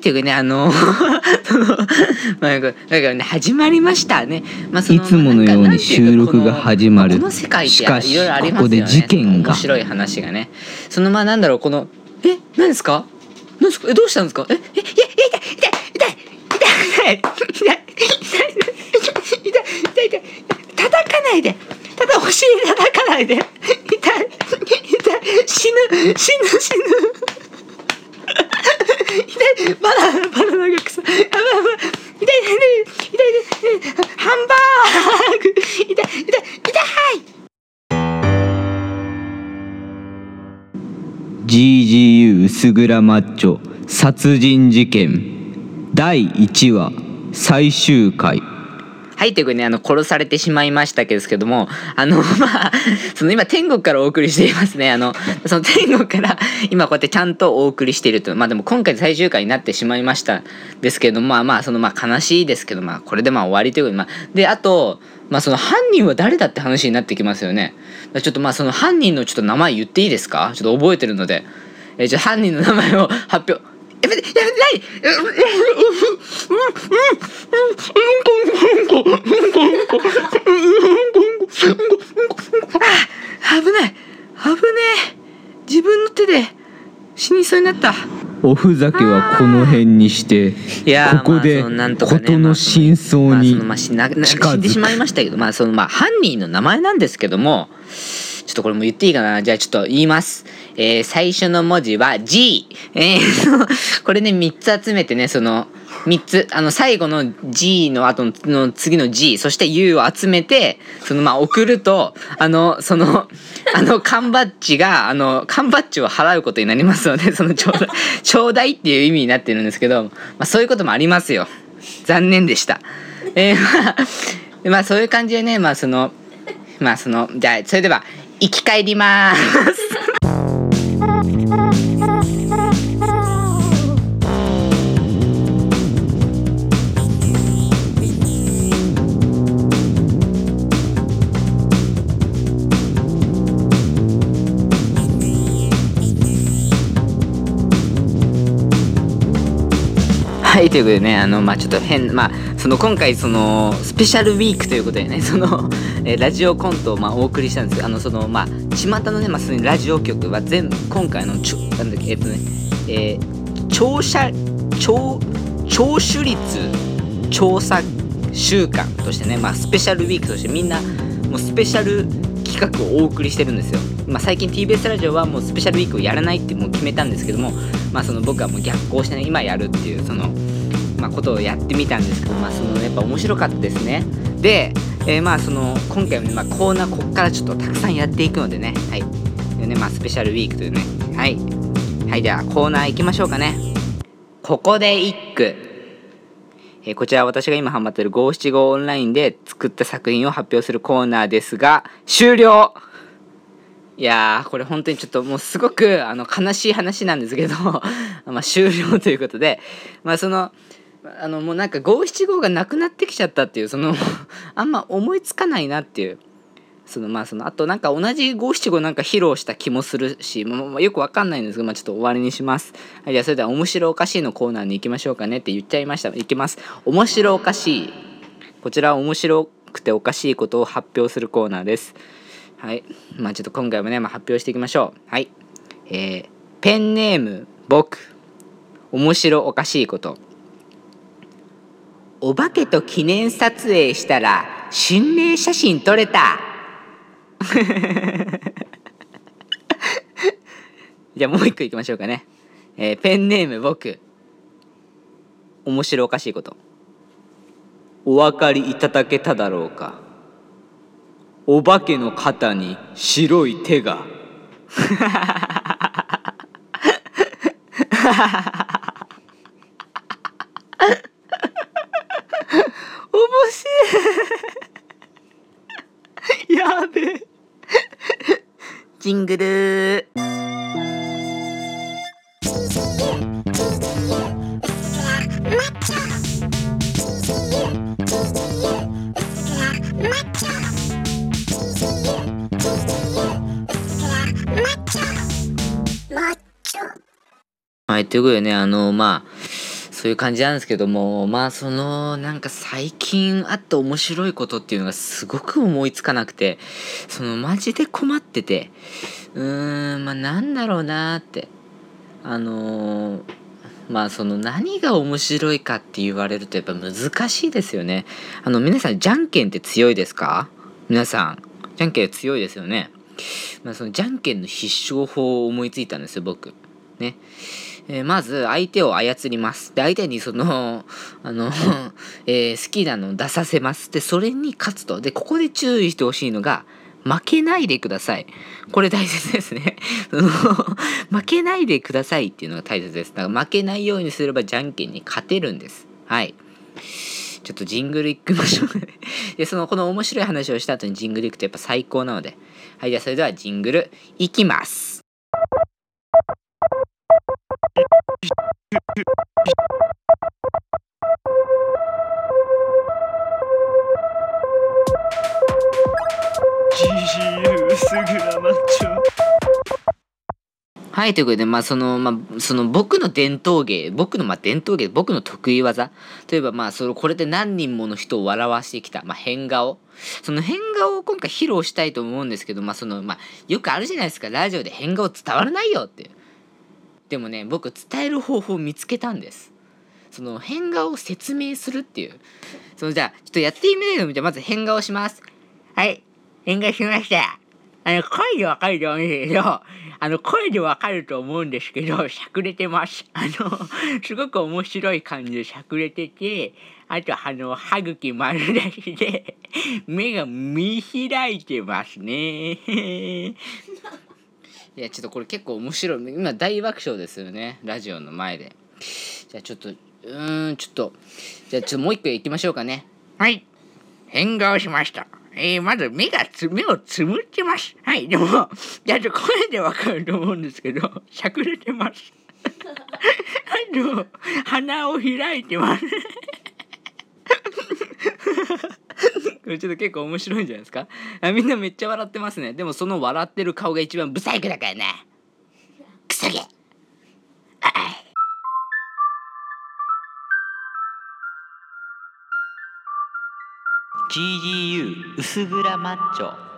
はいというかねあのそのまあね始まりましたね、まあ、そいつものように収録が始まる。この世界ってしかしいろいろありますよね。ここで事件が。面白い話がね。そのまあなんだろうこのえ何ですか？何ですか？えどうしたんですか？ええいや痛い痛い痛い痛い痛い痛い痛い痛い痛い痛い叩かないでただお尻叩かないで痛い痛い死ぬ死ぬ死ぬ痛い。バナナバナナが臭い。やばい。やばい。痛い。痛い。痛い。痛い。痛い。ハンバーグ痛い。痛い。痛い。GGU 薄暗マッチョ殺人事件第1話最終回はい、ということでね、あの、殺されてしまいましたけども、あの、まあ、その今、天国からお送りしていますね。あの、その天国から今こうやってちゃんとお送りしていると。まあでも今回最終回になってしまいましたですけども、まあまあ、そのまあ悲しいですけど、まあこれでまあ終わりということで、まあ、で、あと、まあその犯人は誰だって話になってきますよね。ちょっとまあその犯人のちょっと名前言っていいですか？ちょっと覚えてるので。えー、じゃあ犯人の名前を発表。やめやめうんうんうんうんうんうんうんあ危ない危ねえ自分の手で死にそうになったおふざけはこの辺にしてここで事の真相に近づく死んでしまいましたけどまあそのまあ犯人の名前なんですけどもちょっとこれも言っていいかな？じゃあちょっと言います。えー最初の文字は G。えー これね、3つ集めてね、その、3つ、あの、最後の G の後の次の G、そして U を集めて、その、まあ、送ると、あの、その、あの、缶バッジが、あの、缶バッジを払うことになりますので、その、ちょうだい、ちょうだいっていう意味になってるんですけど、まあ、そういうこともありますよ。残念でした。えーまあ、まあ、そういう感じでね、まあ、その、まあ、その、じゃあ、それでは、生き返ります。はいということでねあのまあちょっと変まあその今回そのスペシャルウィークということでね その、えラジオコントをまあお送りしたんですけどあのそのまあ巷のねまあすでにラジオ局は全今回のちょなんだっけえっとねえー、聴者聴聴取率調査週間としてねまあスペシャルウィークとしてみんなもうスペシャル企画をお送りしてるんですよ、まあ、最近 TBS ラジオはもうスペシャルウィークをやらないってもう決めたんですけども、まあ、その僕はもう逆行してね今やるっていうその、まあ、ことをやってみたんですけど、まあ、そのやっぱ面白かったですね。で、えーまあその今回はね、まあ、コーナーここからちょっとたくさんやっていくのでね。はい。でね、まあ、スペシャルウィークというね。はい。はいじゃあコーナー行きましょうかね。ここで一句。えこちら私が今ハマってる五七五オンラインで作った作品を発表するコーナーですが終了いやーこれ本当にちょっともうすごくあの悲しい話なんですけど まあ終了ということでまあそのあのもうなんか五七五がなくなってきちゃったっていうその あんま思いつかないなっていうそのまあそのあとなんか同じ五七五なんか披露した気もするし、まあまあよくわかんないんですけど、まあ、ちょっと終わりにします。はい、じゃあそれでは面白おかしいのコーナーに行きましょうかねって言っちゃいました。いきます。面白おかしい。こちらは面白くておかしいことを発表するコーナーです。はい。まあちょっと今回もね、まあ、発表していきましょう。はい。えー、ペンネーム僕。面白おかしいこと。お化けと記念撮影したら心霊写真撮れた。じゃあもう一個いきましょうかね、えーペンネーム僕。面白おかしいこと。お分かりいただけただろうか。お化けの肩に白い手が。面白い。やべえ。ジングルいということでねあのまあそういう感じなんですけどもまあそのなんか最近あった面白いことっていうのがすごく思いつかなくてそのマジで困っててうーんまあなんだろうなってあのーまあその何が面白いかって言われるとやっぱ難しいですよね。あの皆さんじゃんけんって強いですか？皆さんじゃんけん強いですよね。まあそのじゃんけんの必勝法を思いついたんですよ僕。ね。えーまず相手を操ります。で相手にその あの、えー好きなのを出させます。でそれに勝つと。でここで注意してほしいのが負けないでください。これ大切ですね。負けないでくださいっていうのが大切です。だから負けないようにすればじゃんけんに勝てるんです。はい。ちょっとジングルいきましょうね。で、そのこの面白い話をした後にジングルいくとやっぱ最高なので。はい、じゃあそれではジングルいきます。はい、ということで、まあ、その、まあ、その僕の伝統芸、僕の、まあ、伝統芸、僕の得意技。といえば、まあ、その、これで何人もの人を笑わしてきた、まあ、変顔。その変顔を今回披露したいと思うんですけど、まあ、その、まあ、よくあるじゃないですか、ラジオで変顔伝わらないよっていう。でもね、僕、伝える方法を見つけたんです。その、変顔を説明するっていう。その、じゃあ、ちょっとやってみないのじゃ、まず変顔します。はい、変顔しました。あの、声でわかると思うんですけど、あの、声でわかると思うんですけど、しゃくれてます。あの、すごく面白い感じでしゃくれてて、あと、あの、歯茎丸出しで、目が見開いてますね。いや、ちょっとこれ結構面白い。今大爆笑ですよね。ラジオの前で。じゃあちょっと、うーん、ちょっと、じゃあちょっともう一回行きましょうかね。はい。変顔しました。えー、まず目がつ、目をつむってます。はい、でも、じゃあちょっと声でわかると思うんですけど、しゃくれてます。あと、鼻を開いてます。これちょっと結構面白いんじゃないですか？あみんなめっちゃ笑ってますね。でもその笑ってる顔が一番ブサイクだからね。くそげ。GDU 薄暗マッチョ。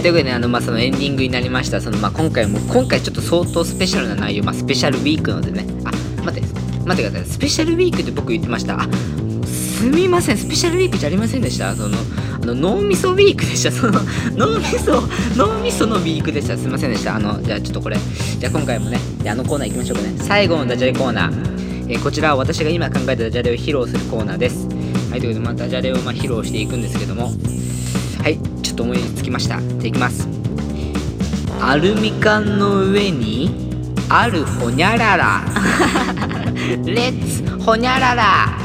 い、ということでね、あの、まあ、そのエンディングになりました。その、まあ、今回も、今回ちょっと相当スペシャルな内容、まあ、スペシャルウィークのでね、あ、待って、待ってください。スペシャルウィークって僕言ってました？あ、すみません、スペシャルウィークじゃありませんでした？その、あの、脳みそウィークでした。その、脳みそ、脳みそのウィークでした。すみませんでした。あの、じゃあちょっとこれ、じゃあ今回もね、あのコーナー行きましょうかね。最後のダジャレコーナー。えーこちらは私が今考えたダジャレを披露するコーナーです。はい、ということで、まあ、ダジャレをま披露していくんですけども、と思いつきました。じゃあいきます。アルミ缶の上にあるほにゃららレッツほにゃらら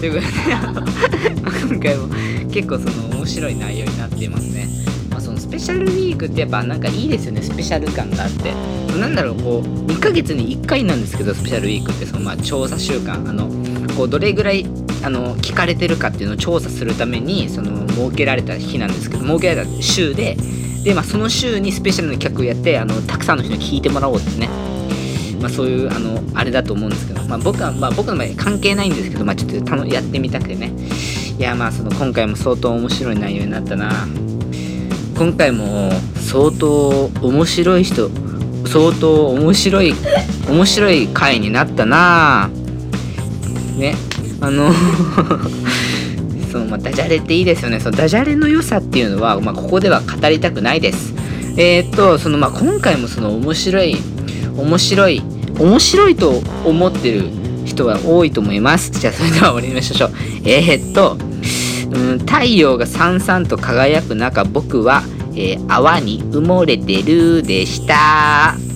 ということで今回も結構その面白い内容になっていますね、まあ、そのスペシャルウィークってやっぱなんかいいですよね。スペシャル感があって。なんだろうこう2ヶ月に1回なんですけどスペシャルウィークってそのまあ調査週間。あのこうどれぐらいあの聞かれてるかっていうのを調査するためにその設けられた日なんですけど設けられた週でで、まあ、その週にスペシャルな企画をやってあのたくさんの人に聞いてもらおうってね、まあ、そういうあのあれだと思うんですけど、まあ、僕は、まあ、僕の場合関係ないんですけど、まあ、ちょっとやってみたくてね。いやまあその今回も相当面白い内容になったな。今回も相当面白い人相当面白い面白い回になったな。ね。あのそのまあ、ダジャレっていいですよね。そのダジャレの良さっていうのは、まあ、ここでは語りたくないです。えーっとそのまあ今回もその面白い面白い面白いと思ってる人は多いと思います。じゃあそれでは終わりにしましょう。えーっとうん太陽がさんさんと輝く中僕は、えー泡に埋もれてるでした。